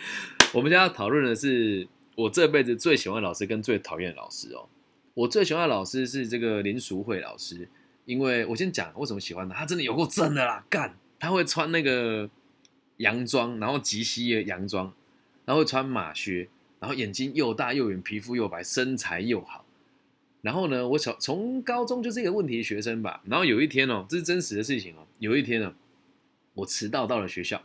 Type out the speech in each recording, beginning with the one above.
我们家要讨论的是我这辈子最喜欢老师跟最讨厌老师哦。我最喜欢老师是这个林淑慧老师，因为我先讲为什么喜欢他，他真的有够正的啦，干！他会穿那个洋装，然后及膝的洋装，然后穿马靴，然后眼睛又大又圆，皮肤又白，身材又好。然后呢，我小从高中就是一个问题学生吧。然后有一天哦，这是真实的事情哦。有一天呢，我迟到到了学校，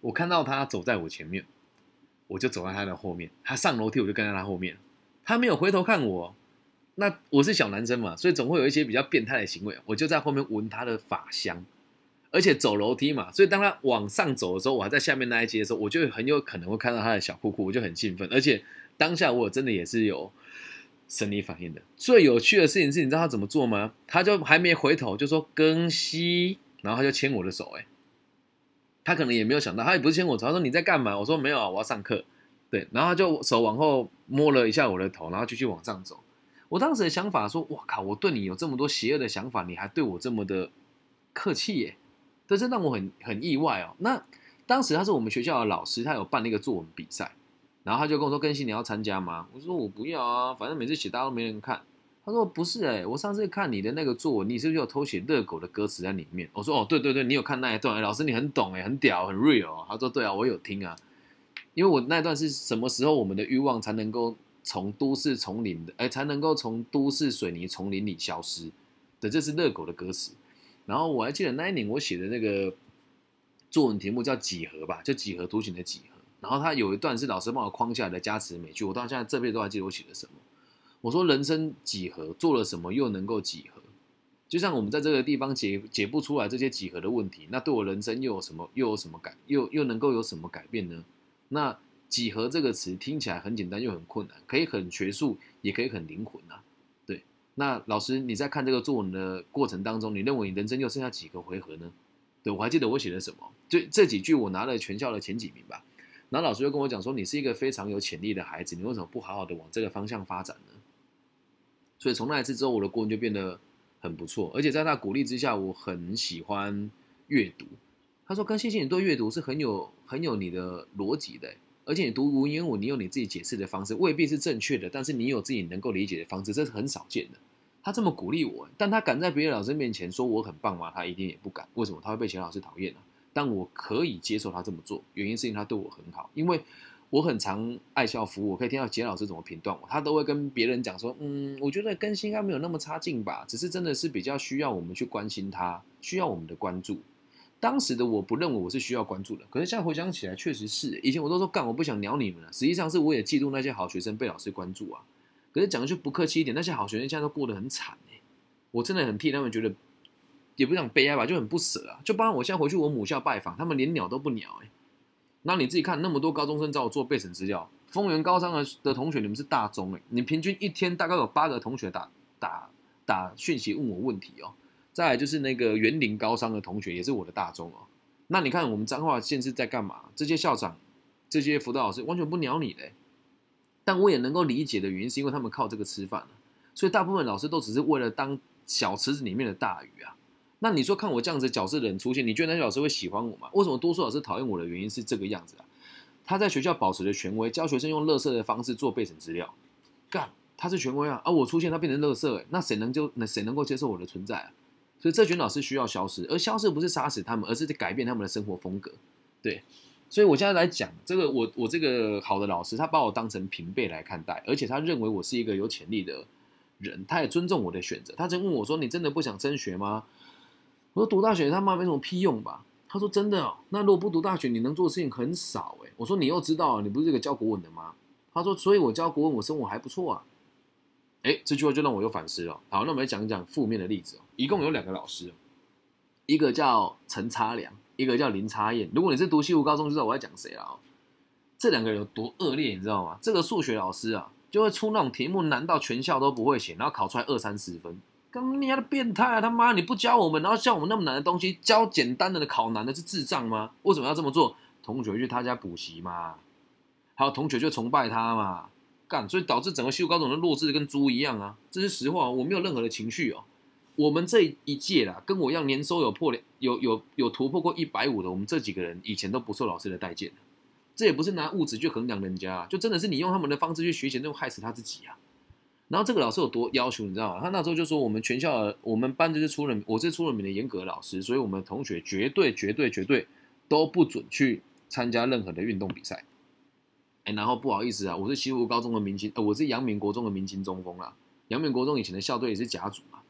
我看到他走在我前面，我就走在他的后面。他上楼梯，我就跟在他后面。他没有回头看我。那我是小男生嘛，所以总会有一些比较变态的行为。我就在后面闻他的发香，而且走楼梯嘛，所以当他往上走的时候，我还在下面那一阶的时候，我就很有可能会看到他的小裤裤，我就很兴奋。而且当下我真的也是有生理反应的。最有趣的事情是，你知道他怎么做吗？他就还没回头，就说更新，然后他就牵我的手。哎，他可能也没有想到，他也不是牵我手，他说你在干嘛？我说没有啊，我要上课。对，然后他就手往后摸了一下我的头，然后继续往上走。我当时的想法说：“哇靠！我对你有这么多邪恶的想法，你还对我这么的客气耶，这是让我很很意外哦。”那当时他是我们学校的老师，他有办那个作文比赛，然后他就跟我说：“更新你要参加吗？”我说：“我不要啊，反正每次写大家都没人看。”他说：“不是哎，我上次看你的那个作文，你是不是有偷写热狗的歌词在里面？”我说：“哦，对对对，你有看那一段？老师你很懂哎，很屌，很 real。”他说：“对啊，我有听啊，因为我那段是什么时候我们的欲望才能够。”从都市丛林的，哎，才能够从都市水泥丛林里消失的，这是热狗的歌词。然后我还记得那一年我写的那个作文题目叫几何吧，就几何图形的几何。然后他有一段是老师帮我框下来的加持美句，我到现在这辈子都还记得我写的什么。我说人生几何，做了什么又能够几何？就像我们在这个地方解解不出来这些几何的问题，那对我人生又有什么又有什么改又又能够有什么改变呢？那。几何这个词听起来很简单又很困难，可以很学术，也可以很灵魂啊。对，那老师你在看这个作文的过程当中，你认为你人生又剩下几个回合呢？对我还记得我写的什么，就这几句我拿了全校的前几名吧。然后老师就跟我讲说，你是一个非常有潜力的孩子，你为什么不好好的往这个方向发展呢？所以从那一次之后，我的国文就变得很不错，而且在他鼓励之下，我很喜欢阅读。他说：“跟谢谢你对阅读是很有很有你的逻辑的。”而且你读文言文，你有你自己解释的方式，未必是正确的，但是你有自己能够理解的方式，这是很少见的。他这么鼓励我，但他敢在别的老师面前说我很棒吗？他一定也不敢。为什么？他会被其他老师讨厌呢？但我可以接受他这么做，原因是因为他对我很好。因为我很常爱校服务，我可以听到杰老师怎么评断我，他都会跟别人讲说：“嗯，我觉得更新应该没有那么差劲吧，只是真的是比较需要我们去关心他，需要我们的关注。”当时的我不认为我是需要关注的，可是现在回想起来，确实是。以前我都说干，我不想鸟你们了。实际上是我也嫉妒那些好学生被老师关注啊。可是讲的就不客气一点，那些好学生现在都过得很惨哎，我真的很替他们觉得，也不想悲哀吧，就很不舍啊。就包括我现在回去我母校拜访，他们连鸟都不鸟哎。那你自己看，那么多高中生找我做备审资料，丰原高三的的同学，你们是大中哎，你平均一天大概有八个同学打打打讯息问我问题哦。再来就是那个园林高三的同学，也是我的大中哦。那你看我们彰化县是在干嘛？这些校长、这些辅导老师完全不鸟你嘞。但我也能够理解的原因，是因为他们靠这个吃饭所以大部分老师都只是为了当小池子里面的大鱼啊。那你说看我这样子角色的人出现，你觉得那些老师会喜欢我吗？为什么多数老师讨厌我的原因是这个样子啊？他在学校保持着权威，教学生用乐色的方式做备审资料，干他是权威啊，而我出现他变成乐色，那谁能就那谁能够接受我的存在啊？所以这群老师需要消失，而消失不是杀死他们，而是改变他们的生活风格。对，所以我现在来讲这个，我我这个好的老师，他把我当成平辈来看待，而且他认为我是一个有潜力的人，他也尊重我的选择。他曾问我说：“你真的不想升学吗？”我说：“读大学他妈没什么屁用吧？”他说：“真的哦，那如果不读大学，你能做的事情很少。”哎，我说：“你又知道，你不是这个教国文的吗？”他说：“所以我教国文，我生活还不错啊。”哎，这句话就让我有反思了。好，那我们来讲一讲负面的例子哦。一共有两个老师，一个叫陈差良，一个叫林差燕。如果你是读西湖高中，知道我在讲谁了哦。这两个人有多恶劣，你知道吗？这个数学老师啊，就会出那种题目难到全校都不会写，然后考出来二三十分。你妈的变态啊！他妈你不教我们，然后教我们那么难的东西，教简单的考难的，是智障吗？为什么要这么做？同学去他家补习嘛，还有同学就崇拜他嘛。干，所以导致整个秀高中的弱智跟猪一样啊！这是实话，我没有任何的情绪哦。我们这一届啦，跟我一样年收有破有有有突破过一百五的，我们这几个人以前都不受老师的待见这也不是拿物质去衡量人家、就真的是你用他们的方式去学习，那种害死他自己啊。然后这个老师有多要求，你知道吗？他那时候就说，我们全校我们班就是出了，我是出了名的严格老师，所以我们同学绝对绝对绝对都不准去参加任何的运动比赛。哎，然后不好意思啊，我是西湖高中的明星，我是阳明国中的明星中锋啦。阳明国中以前的校队也是甲组嘛。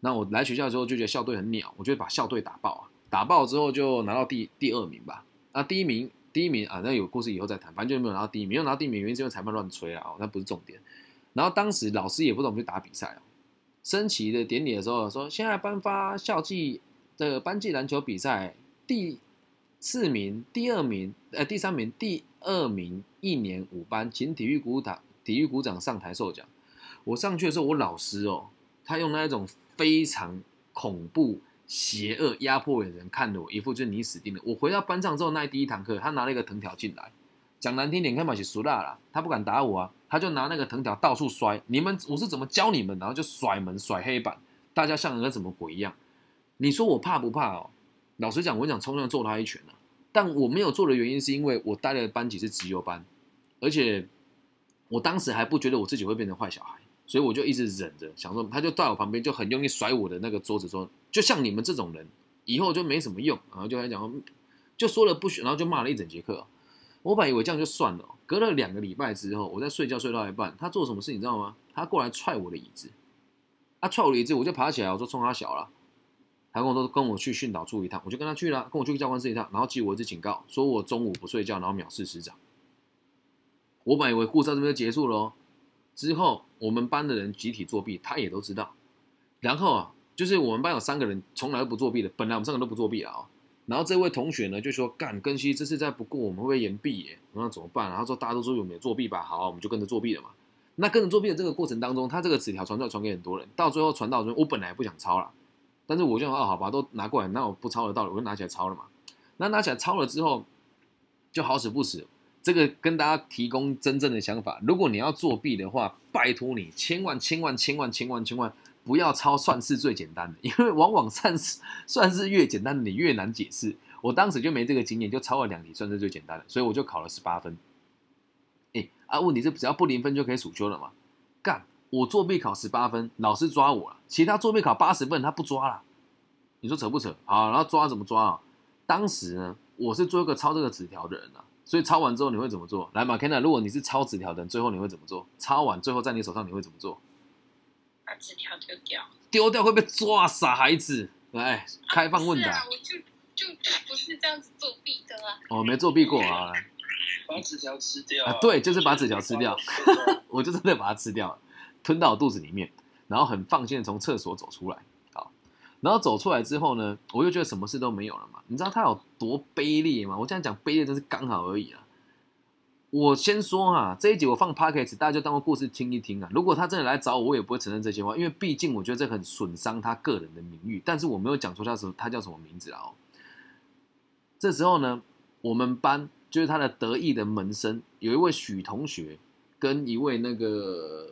那我来学校之后就觉得校队很鸟，我就把校队打爆啊，打爆之后就拿到第第二名吧。那第一名第一名啊，那有故事以后再谈，反正就没有拿到第一名，没有拿到第一名原因是因为裁判乱吹啊，哦，那不是重点。然后当时老师也不懂去打比赛哦。升旗的典礼的时候说，现在颁发校际的班级篮球比赛第四名、第二名、呃第三名、第二名一年五班，请体育股长体育股长上台授奖。我上去的时候，我老师哦，他用那一种非常恐怖、邪恶、压迫的人看着我，一副就是你死定了。我回到班上之后，那第一堂课，他拿了一个藤条进来。讲难听点，看嘛是熟辣啦，他不敢打我啊，他就拿那个藤条到处摔。你们我是怎么教你们？然后就甩门、甩黑板，大家像个什么鬼一样。你说我怕不怕哦？老实讲，我想冲上去揍他一拳啊。但我没有做的原因是因为我带的班级是直优班，而且我当时还不觉得我自己会变成坏小孩，所以我就一直忍着，想说他就在我旁边就很用力甩我的那个桌子，说就像你们这种人以后就没什么用，然后就来讲，就说了不许，然后就骂了一整节课。我本以为这样就算了，隔了两个礼拜之后，我在睡觉睡到一半，他做什么事你知道吗？他过来踹我的椅子，他踹我的椅子，我就爬起来，我说冲他小了，他跟我说跟我去训导处一趟，我就跟他去了，跟我去教官室一趟，然后记我一次警告，说我中午不睡觉，然后藐视师长。我本以为故事到这边就结束了，之后我们班的人集体作弊，他也都知道，然后啊，就是我们班有三个人从来都不作弊的，本来我们三个都不作弊啊。然后这位同学呢就说：“干，根西这次再不过，我们会不会延毕耶？那怎么办？”然后说：“大家都说有没有作弊吧？好，我们就跟着作弊了嘛。那跟着作弊的这个过程当中，他这个纸条传出来，传给很多人，到最后传到我本来不想抄了，但是我就哦，好吧，都拿过来，那我不抄的道理，我就拿起来抄了嘛。那拿起来抄了之后，就好死不死，这个跟大家提供真正的想法：如果你要作弊的话，拜托你千万千万千万千万千万。”不要抄算式最简单的，因为往往算式算式越简单的你越难解释。我当时就没这个经验，就抄了两题算是最简单的，所以我就考了十八分。哎啊，问题是只要不零分就可以暑修了嘛？干，我作弊考十八分，老师抓我了。其他作弊考八十分他不抓了，你说扯不扯？好，然后抓怎么抓啊？当时呢，我是做一个抄这个纸条的人啊，所以抄完之后你会怎么做？来马 k e n 如果你是抄纸条的人，最后你会怎么做？抄完最后在你手上你会怎么做？把纸条丢掉，丢掉会被抓，傻孩子！来，开放问答。我就就就不是这样子作弊的啊。哦，没作弊过啊。把纸条吃掉啊？对，就是把纸条吃掉。我就真的把它吃掉了，吞到我肚子里面，然后很放心的从厕所走出来。好，然后走出来之后呢，我又觉得什么事都没有了嘛。你知道他有多卑劣吗？我这样讲卑劣真是刚好而已啊。我先说哈，这一集我放 p o c a s t 大家就当个故事听一听啊。如果他真的来找我，我也不会承认这些话，因为毕竟我觉得这很损伤他个人的名誉。但是我没有讲出他什他叫什么名字啊。哦，这时候呢，我们班就是他的得意的门生，有一位许同学，跟一位那个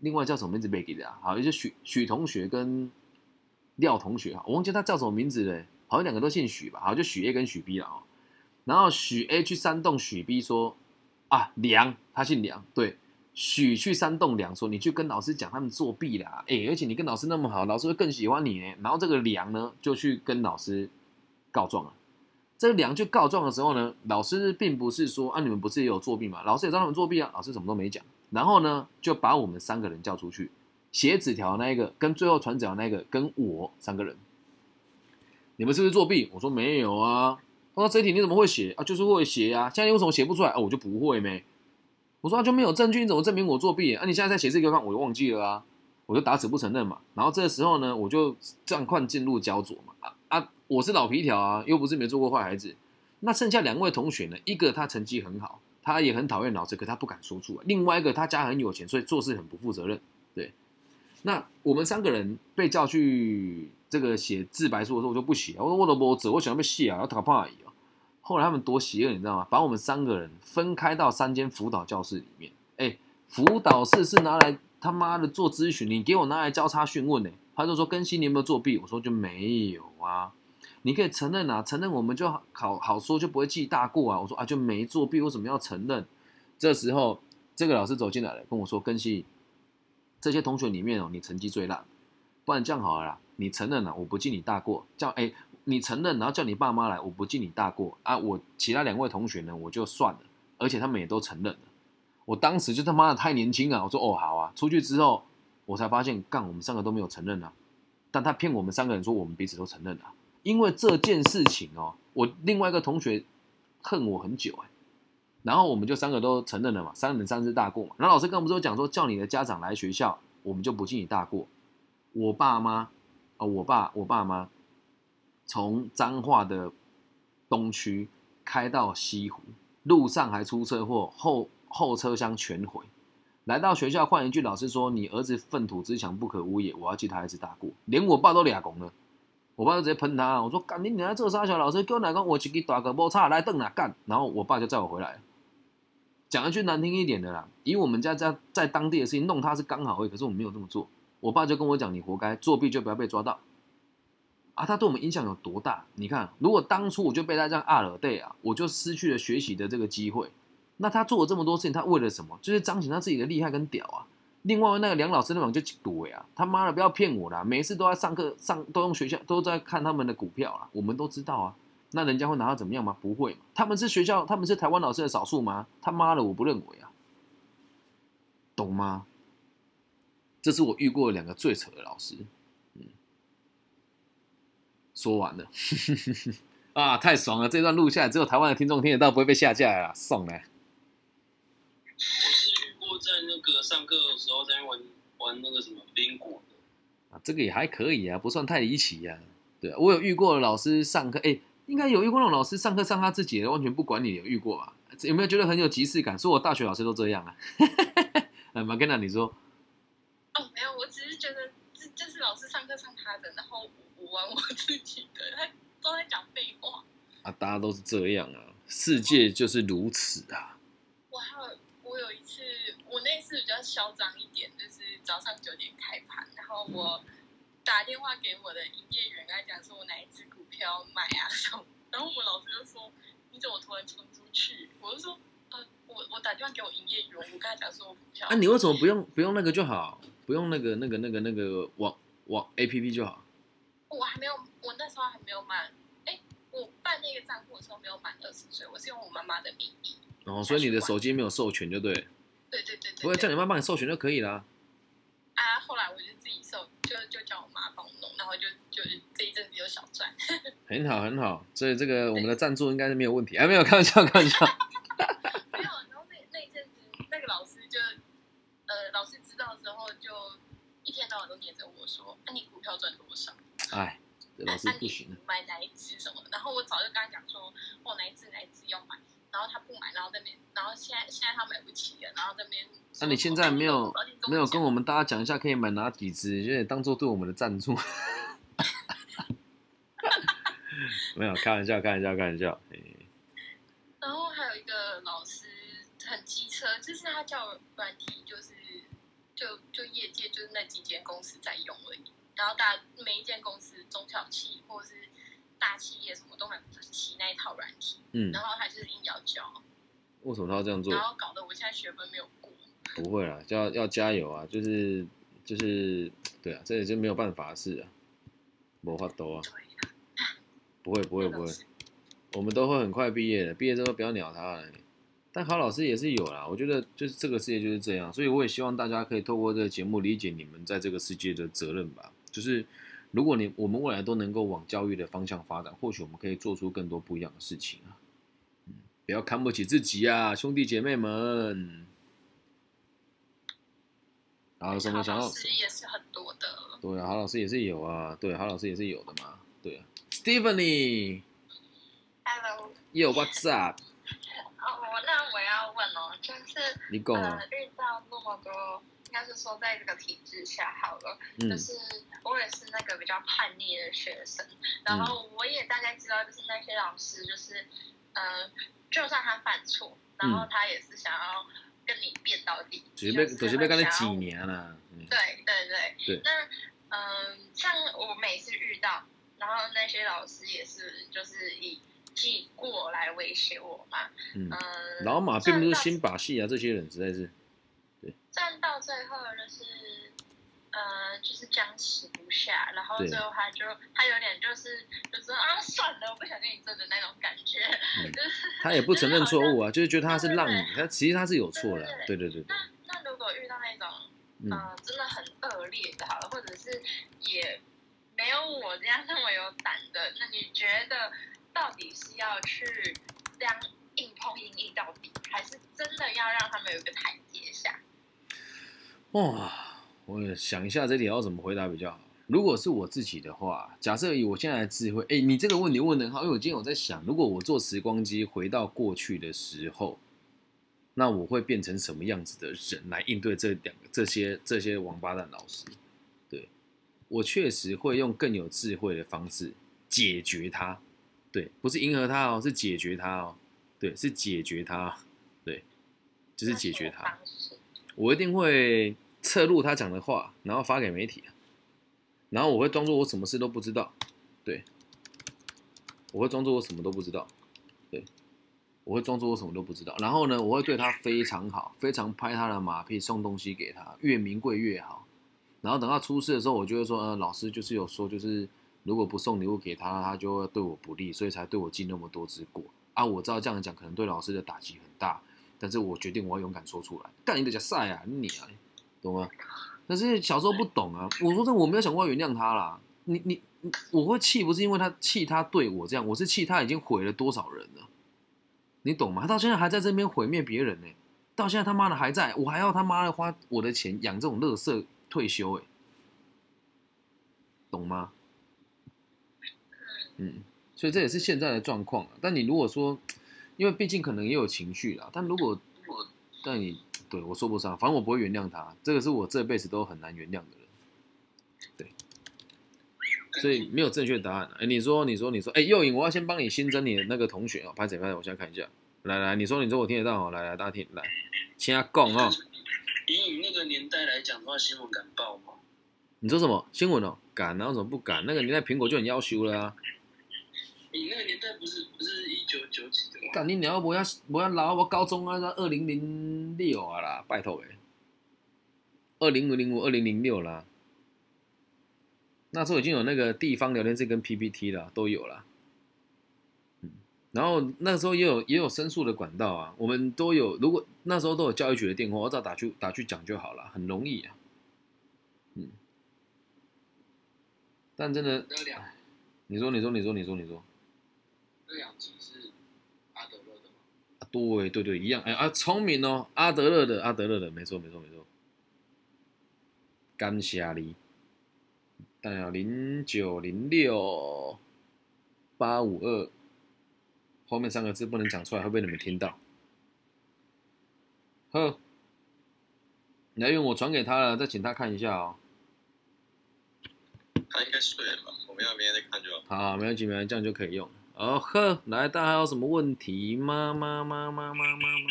另外叫什么名字没给的啊？好，一些许许同学跟廖同学啊，我忘记他叫什么名字嘞，好像两个都姓许吧？好，就许 A 跟许 B 了哦。然后许 A 去煽动许 B 说。啊，梁，他姓梁，对，许去煽动梁说，你去跟老师讲他们作弊啦，哎，而且你跟老师那么好，老师会更喜欢你呢。然后这个梁呢，就去跟老师告状了。这个梁去告状的时候呢，老师并不是说啊，你们不是也有作弊吗？老师也知道他们作弊啊，老师什么都没讲。然后呢，就把我们三个人叫出去，写纸条那一个，跟最后传纸条那个，跟我三个人，你们是不是作弊？我说没有啊。我说这题你怎么会写啊？就是会写呀。现在为什么写不出来啊？我就不会没。我说就没有证据，你怎么证明我作弊啊？你现在在写这个看，我就忘记了啊。我就打死不承认嘛。然后这个时候呢，我就战况进入焦灼嘛。啊啊，我是老皮条啊，又不是没做过坏孩子。那剩下两位同学呢？一个他成绩很好，他也很讨厌老师，可他不敢说出来。另外一个他家很有钱，所以做事很不负责任。对。那我们三个人被叫去这个写自白书的时候，我就不写。我说我都不走，我想要被写啊，要打怕而已。后来他们多邪恶，你知道吗？把我们三个人分开到三间辅导教室里面。哎，辅导室是拿来他妈的做咨询，你给我拿来交叉讯问呢？他就说更新你有没有作弊？我说就没有啊。你可以承认啊，承认我们就好好说，就不会记大过啊。我说啊，就没作弊，为什么要承认？这时候这个老师走进来了，跟我说：“根熙，这些同学里面哦，你成绩最烂，不然这样好了啦，你承认了，我不记你大过，叫哎，你承认，然后叫你爸妈来，我不记你大过啊。我其他两位同学呢，我就算了，而且他们也都承认了。我当时就他妈的太年轻了，我说哦好啊。出去之后，我才发现，干我们三个都没有承认啊，但他骗我们三个人说我们彼此都承认了。因为这件事情哦，我另外一个同学恨我很久哎，然后我们就三个都承认了嘛，三人三次大过嘛。然后老师跟我们说讲说，叫你的家长来学校，我们就不记你大过。我爸妈啊，我爸我爸妈从彰化的东区开到西湖，路上还出车祸，后后车厢全毁。来到学校换一句，老师说你儿子粪土之强不可污也，我要记他一次大过。连我爸都俩拱了。我爸就直接喷他，我说干你你还做啥小老师，给我来讲我去给打个摩擦来瞪哪干，然后我爸就载我回来。讲一句难听一点的啦，以我们家在在当地的事情弄他是刚好会，可是我们没有这么做。我爸就跟我讲，你活该，作弊就不要被抓到。啊，他对我们影响有多大？你看，如果当初我就被他这样阿了对啊，我就失去了学习的这个机会。那他做了这么多事情，他为了什么？就是彰显他自己的厉害跟屌啊。另外那个梁老师那种就赌呀，他妈的不要骗我啦！每次都在上课上都用学校都在看他们的股票啦，我们都知道啊。那人家会拿到怎么样吗？不会他们是学校，他们是台湾老师的少数吗？他妈的，我不认为啊，懂吗？这是我遇过两个最扯的老师。嗯，说完了 啊，太爽了！这段录下来，只有台湾的听众听得到，不会被下架了，送来。在那个上课的时候，在玩玩那个什么冰果啊，这个也还可以啊，不算太离奇呀。对，我有遇过老师上课，哎，应该有遇过那种老师上课上他自己的，完全不管你，有遇过吧？有没有觉得很有即视感？说我大学老师都这样啊？哎，马根娜，你说？哦，没有，我只是觉得这就是老师上课上他的，然后我玩我自己的，他都在讲废话。啊，大家都是这样啊，世界就是如此啊。我还有，我有一次。我那次比较嚣张一点，就是早上九点开盘，然后我打电话给我的营业员，跟他讲说我哪一只股票买啊什么，然后我们老师就说你怎么突然冲出去？我就说呃，我我打电话给我营业员，我跟他讲说我股票。啊，你为什么不用不用那个就好？不用那个那个那个那个网网 A P P 就好？我还没有，我那时候还没有满，哎，我办那个账户的时候没有满二十岁，我是用我妈妈的名义。哦，所以你的手机没有授权就对。对对对对，不会叫你妈帮你授权就可以了。啊，后来我就自己授，就就叫我妈帮我弄，然后就就这一阵子有小赚。很好很好，所以这个我们的赞助应该是没有问题。哎，没有开玩笑开玩笑。没有，然后那那一阵子那个老师就，呃，老师知道之后就一天到晚都念着我说：“那你股票赚多少？”哎，这老师不行。买哪一只什么？然后我早就跟他讲说：“我哪一只哪一只要买。”然后他不买，然后那边，然后现在现在他买不起了，然后那边。那你现在没有没有跟我们大家讲一下可以买哪几只，就当做对我们的赞助。没有开玩笑，开玩笑，开玩笑。然后还有一个老师很机车，就是他叫软体，就是就就业界就是那几间公司在用而已。然后大每一间公司中小企或者是。大企业什么都买不起那一套软体，嗯，然后他就是硬要教，为什么他要这样做？然后搞得我现在学分没有过。不会啦，要要加油啊！就是就是，对啊，这也就没有办法的事啊，没法多啊。不会不会 不会，我们都会很快毕业的，毕业之后不要鸟他了。但好老师也是有啦，我觉得就是这个世界就是这样，所以我也希望大家可以透过这个节目理解你们在这个世界的责任吧，就是。如果你我们未来都能够往教育的方向发展，或许我们可以做出更多不一样的事情啊！嗯，不要看不起自己啊，兄弟姐妹们。然后什么想要？老师也是很多的。对啊，好老师也是有啊，对，好老师也是有的嘛，对啊。Stephanie。Hello。Yo，what's up？我要问哦，就是你讲啊，遇到那么多。应该是说，在这个体制下好了，就是我也是那个比较叛逆的学生，然后我也大概知道，就是那些老师，就是，嗯，就算他犯错，然后他也是想要跟你辩到底，就是被就是被跟你几年了。对对对。对。那嗯，像我每次遇到。然后那些老师也是就是以记过来威胁我嘛，嗯，嗯，老马并不是新把戏啊，这些人实在是，对。战到最后就是，呃，就是僵持不下，然后最后他就他有点就是就说啊，算了，我不想跟你争的那种感觉，嗯。就是他也不承认错误啊，就是觉得他是让你他其实他是有错的啊，对对对对，那那如果遇到那种嗯，呃真的很恶劣的，好了，或者是也没有我这样那么有胆的，那你觉得到底是要去这样硬碰硬硬到底，还是真的要让他们有一个台阶下？哇，我想一下这题要怎么回答比较好。如果是我自己的话，假设以我现在的智慧，哎，你这个问题问的很好，因为我今天有在想，如果我坐时光机回到过去的时候，那我会变成什么样子的人来应对这两个这些这些王八蛋老师？对我确实会用更有智慧的方式解决它，对，不是迎合他哦，是解决他哦，对，是解决他，对，就是解决它。那什么方式。我一定会侧录他讲的话，然后发给媒体，然后我会装作我什么事都不知道，对，我会装作我什么都不知道，对，我会装作我什么都不知道，然后呢，我会对他非常好，非常拍他的马屁，送东西给他，越名贵越好，然后等到出事的时候，我就会说，呃，老师就是有说，就是如果不送礼物给他，他就会对我不利，所以才对我记那么多之过啊。我知道这样讲可能对老师的打击很大，但是我决定我要勇敢说出来。干你的假赛啊，你啊，懂吗？可是小时候不懂啊，我说这，我没有想过要原谅他啦。你你，我会气不是因为他气他对我这样，我是气他已经毁了多少人了，你懂吗？他到现在还在这边毁灭别人呢、到现在他妈的还在，我还要他妈的花我的钱养这种乐色退休哎、懂吗？嗯，所以这也是现在的状况啊。但你如果说，因为毕竟可能也有情绪啦，但如果如果但你对我说不上，反正我不会原谅他，这个是我这辈子都很难原谅的人，对，所以没有正确答案啊。哎，你说，你说，你说，哎，右影，我要先帮你新增你的那个同学哦，拍谁拍谁，我现在看一下，来来，你说，你说，我听得到哦，来来，大家听，来，请他讲哦，以你那个年代来讲的话，新闻敢报吗？你说什么新闻哦？敢，然后怎么不敢？那个年代苹果就很要求了啊。不是不是一九九几的吗？干你娘！我要我要老我高中啊，二零零六啊啦，拜托诶，二零零五、二零零六啦，那时候已经有那个地方聊天室跟 PPT 了，都有了。嗯，然后那时候也有也有申诉的管道啊，我们都有。如果那时候都有教育局的电话，我只要打去打去讲就好了，很容易啊。嗯，但真的，你说你说你说你说你说。那两集是阿德勒的吗？啊，对对对，一样，哎啊，聪明哦，阿德勒的，阿德勒的，没错没错没错。感谢你，但要零九零六八五二，后面三个字不能讲出来，会被你们听到。呵，来用我传给他了，再请他看一下哦。他应该睡了吧？我们要明天再看就好。好，没问题，没问题，这样就可以用了。哦呵，来，大家还有什么问题吗？吗吗吗吗吗吗？